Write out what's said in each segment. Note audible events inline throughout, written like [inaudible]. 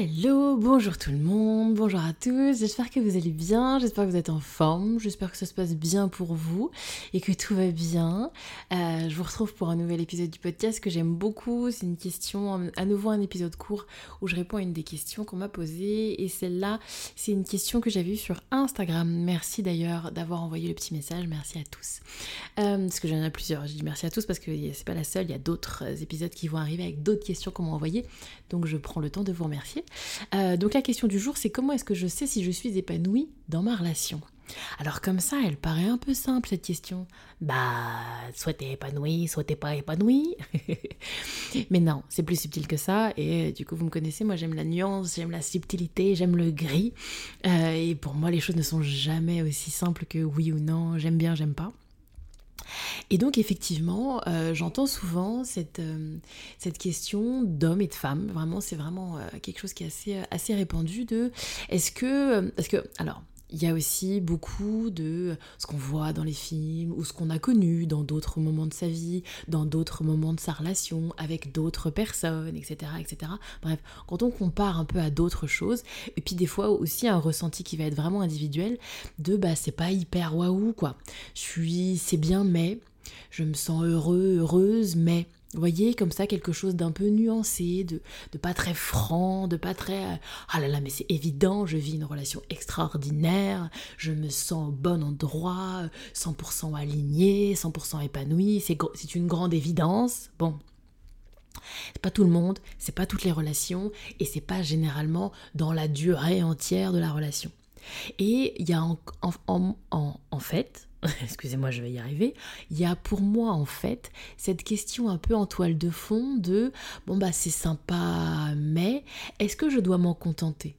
Hello, bonjour tout le monde, bonjour à tous, j'espère que vous allez bien, j'espère que vous êtes en forme, j'espère que ça se passe bien pour vous et que tout va bien. Euh, je vous retrouve pour un nouvel épisode du podcast que j'aime beaucoup, c'est une question, à nouveau un épisode court où je réponds à une des questions qu'on m'a posées et celle-là c'est une question que j'avais vue sur Instagram. Merci d'ailleurs d'avoir envoyé le petit message, merci à tous. Euh, parce que j'en ai plusieurs, je dis merci à tous parce que c'est pas la seule, il y a d'autres épisodes qui vont arriver avec d'autres questions qu'on m'a envoyées, donc je prends le temps de vous remercier. Euh, donc la question du jour, c'est comment est-ce que je sais si je suis épanouie dans ma relation? Alors comme ça, elle paraît un peu simple cette question. Bah, soit t'es épanoui, soit t'es pas épanoui. [laughs] Mais non, c'est plus subtil que ça. Et du coup, vous me connaissez, moi j'aime la nuance, j'aime la subtilité, j'aime le gris. Euh, et pour moi, les choses ne sont jamais aussi simples que oui ou non, j'aime bien, j'aime pas. Et donc effectivement, euh, j'entends souvent cette, euh, cette question d'hommes et de femmes. Vraiment, c'est vraiment euh, quelque chose qui est assez, assez répandu de est-ce que... Est-ce que alors, il y a aussi beaucoup de ce qu'on voit dans les films ou ce qu'on a connu dans d'autres moments de sa vie, dans d'autres moments de sa relation, avec d'autres personnes, etc., etc. Bref, quand on compare un peu à d'autres choses, et puis des fois aussi un ressenti qui va être vraiment individuel, de bah c'est pas hyper waouh quoi. Je suis, c'est bien mais, je me sens heureux, heureuse mais vous voyez, comme ça, quelque chose d'un peu nuancé, de, de, pas très franc, de pas très euh, ah là là, mais c'est évident, je vis une relation extraordinaire, je me sens au bon endroit, 100% aligné, 100% épanoui, c'est une grande évidence. Bon. C'est pas tout le monde, c'est pas toutes les relations, et c'est pas généralement dans la durée entière de la relation. Et il y a en, en, en, fait, [laughs] excusez-moi, je vais y arriver, il y a pour moi en fait cette question un peu en toile de fond de bon bah c'est sympa, mais est-ce que je dois m'en contenter?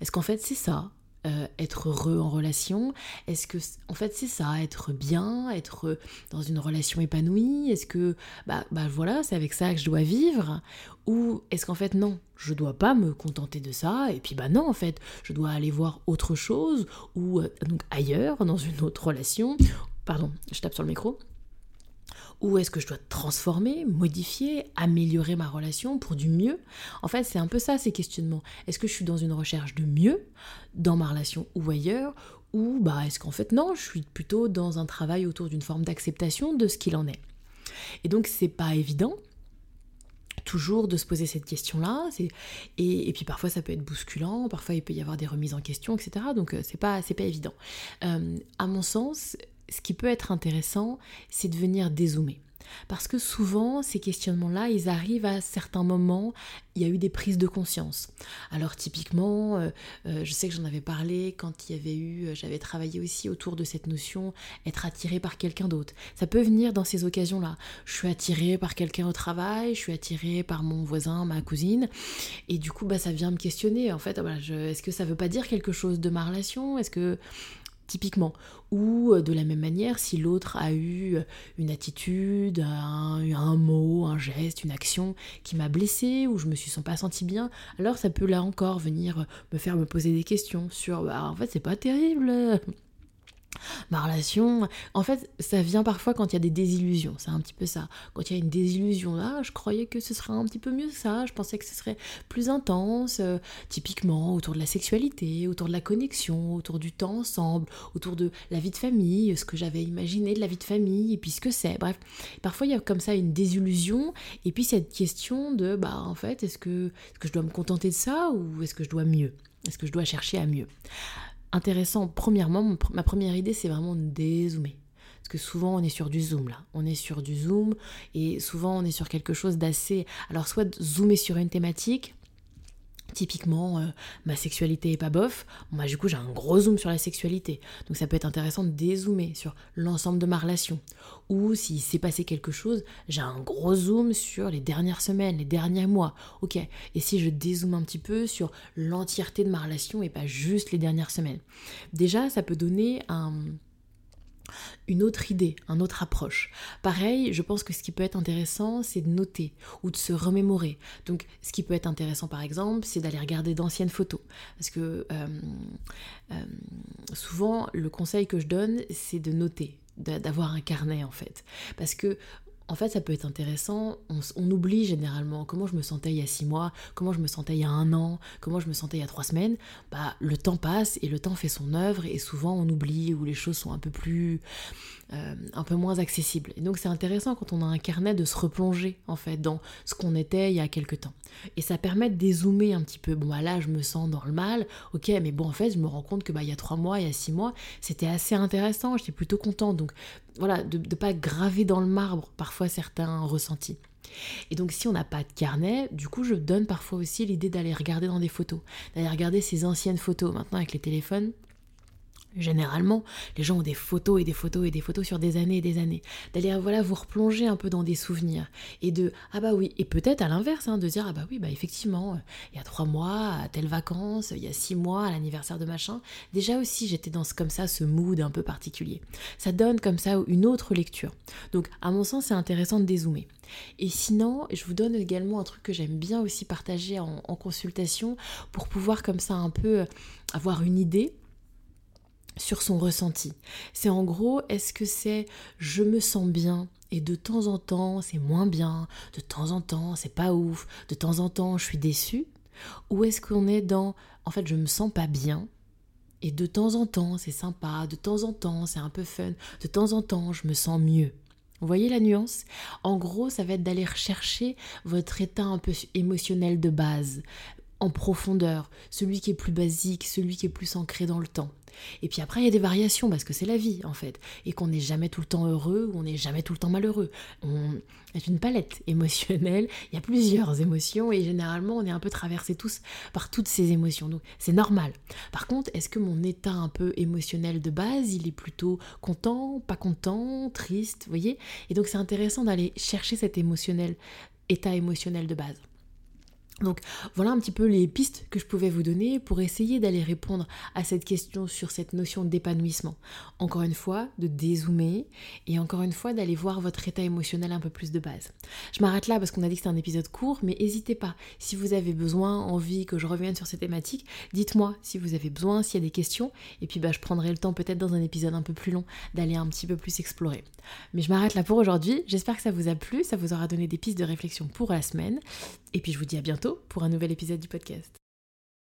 Est-ce qu'en fait c'est ça? Euh, être heureux en relation? Est-ce que, en fait, c'est ça, être bien, être dans une relation épanouie? Est-ce que, bah, bah voilà, c'est avec ça que je dois vivre? Ou est-ce qu'en fait, non, je dois pas me contenter de ça Et puis, bah non, en fait, je dois aller voir autre chose ou euh, donc ailleurs, dans une autre relation? Pardon, je tape sur le micro. Ou est-ce que je dois transformer, modifier, améliorer ma relation pour du mieux? En fait, c'est un peu ça ces questionnements. Est-ce que je suis dans une recherche de mieux dans ma relation ou ailleurs? Ou bah est-ce qu'en fait non, je suis plutôt dans un travail autour d'une forme d'acceptation de ce qu'il en est? Et donc c'est pas évident toujours de se poser cette question-là. Et, puis parfois ça peut être bousculant, parfois il peut y avoir des remises en question, etc. Donc euh, c'est pas, pas évident. Euh, à mon sens, ce qui peut être intéressant, c'est de venir dézoomer. Parce que souvent, ces questionnements-là, ils arrivent à certains moments, il y a eu des prises de conscience. Alors typiquement, euh, euh, je sais que j'en avais parlé quand il y avait eu, euh, j'avais travaillé aussi autour de cette notion, être attiré par quelqu'un d'autre. Ça peut venir dans ces occasions-là. Je suis attirée par quelqu'un au travail, je suis attirée par mon voisin, ma cousine, et du coup, bah, ça vient me questionner. En fait, est-ce que ça veut pas dire quelque chose de ma relation? Est-ce que typiquement. Ou euh, de la même manière, si l'autre a eu euh, une attitude, un, mot, un geste, une action qui m'a blessé ou je me suis pas senti bien, alors ça peut là encore venir me faire me poser des questions sur bah, en fait c'est pas terrible ma relation. En fait, ça vient parfois quand il y a des désillusions. C'est un petit peu ça. Quand il y a une désillusion là, je croyais que ce serait un petit peu mieux ça. Je pensais que ce serait plus intense, euh, typiquement autour de la sexualité, autour de la connexion, autour du temps ensemble, autour de la vie de famille, ce que j'avais imaginé de la vie de famille, et puis ce que c'est. Bref, parfois il y a comme ça une désillusion, et puis cette question de, bah en fait, est-ce que, est -ce que je dois me contenter de ça ou est-ce que je dois mieux? Est-ce que je dois chercher à mieux? Intéressant. Premièrement, ma première idée, c'est vraiment de dézoomer. Parce que souvent, on est sur du zoom là. On est sur du zoom et souvent, on est sur quelque chose d'assez. Alors, soit zoomer sur une thématique, Typiquement, euh, ma sexualité est pas bof, moi du coup j'ai un gros zoom sur la sexualité. Donc ça peut être intéressant de dézoomer sur l'ensemble de ma relation. Ou s'il s'est passé quelque chose, j'ai un gros zoom sur les dernières semaines, les derniers mois. Ok, et si je dézoome un petit peu sur l'entièreté de ma relation et pas juste les dernières semaines? Déjà, ça peut donner un une autre idée, une autre approche. Pareil, je pense que ce qui peut être intéressant, c'est de noter ou de se remémorer. Donc, ce qui peut être intéressant, par exemple, c'est d'aller regarder d'anciennes photos. Parce que euh, euh, souvent, le conseil que je donne, c'est de noter d'avoir un carnet en fait parce que en fait, ça peut être intéressant. On, oublie généralement comment je me sentais il y a six mois, comment je me sentais il y a un an, comment je me sentais il y a trois semaines. Bah, le temps passe et le temps fait son œuvre et souvent on oublie ou les choses sont un peu plus, euh, un peu moins accessibles. Et donc c'est intéressant quand on a un carnet de se replonger en fait dans ce qu'on était il y a quelques temps. Et ça permet de dézoomer un petit peu. Bon, bah là, je me sens dans le mal. Ok, mais bon, en fait, je me rends compte que bah il y a trois mois, il y a six mois, c'était assez intéressant. J'étais plutôt contente. Donc voilà, de ne pas graver dans le marbre parfois certains ressentis. Et donc si on n'a pas de carnet, du coup je donne parfois aussi l'idée d'aller regarder dans des photos, d'aller regarder ces anciennes photos. Maintenant avec les téléphones, Généralement, les gens ont des photos et des photos et des photos sur des années et des années. D'aller voilà vous replonger un peu dans des souvenirs et de ah bah oui et peut-être à l'inverse hein, de dire ah bah oui bah effectivement il y a trois mois à telle vacances, il y a six mois à l'anniversaire de machin. Déjà aussi j'étais dans ce, comme ça ce mood un peu particulier. Ça donne comme ça une autre lecture. Donc à mon sens c'est intéressant de dézoomer. Et sinon je vous donne également un truc que j'aime bien aussi partager en consultation pour pouvoir comme ça un peu avoir une idée sur son ressenti. C'est en gros, est-ce que c'est je me sens bien et de temps en temps c'est moins bien, de temps en temps c'est pas ouf, de temps en temps je suis déçue? Ou est-ce qu'on est dans en fait je me sens pas bien et de temps en temps c'est sympa, de temps en temps c'est un peu fun, de temps en temps je me sens mieux? Vous voyez la nuance? En gros, ça va être d'aller rechercher votre état un peu émotionnel de base, en profondeur, celui qui est plus basique, celui qui est plus ancré dans le temps. Et puis après, il y a des variations parce que c'est la vie en fait, et qu'on n'est jamais tout le temps heureux ou on n'est jamais tout le temps malheureux. On est une palette émotionnelle, [laughs] il y a plusieurs émotions et généralement on est un peu traversé tous par toutes ces émotions, donc c'est normal. Par contre, est-ce que mon état un peu émotionnel de base, il est plutôt content, pas content, triste, vous voyez? Et donc c'est intéressant d'aller chercher cet émotionnel, état émotionnel de base. Donc voilà un petit peu les pistes que je pouvais vous donner pour essayer d'aller répondre à cette question sur cette notion d'épanouissement. Encore une fois, de dézoomer et encore une fois d'aller voir votre état émotionnel un peu plus de base. Je m'arrête là parce qu'on a dit que c'était un épisode court, mais n'hésitez pas, si vous avez besoin, envie que je revienne sur ces thématiques, dites-moi si vous avez besoin, s'il y a des questions, et puis bah, je prendrai le temps peut-être dans un épisode un peu plus long d'aller un petit peu plus explorer. Mais je m'arrête là pour aujourd'hui, j'espère que ça vous a plu, ça vous aura donné des pistes de réflexion pour la semaine, et puis je vous dis à pour un nouvel épisode du podcast.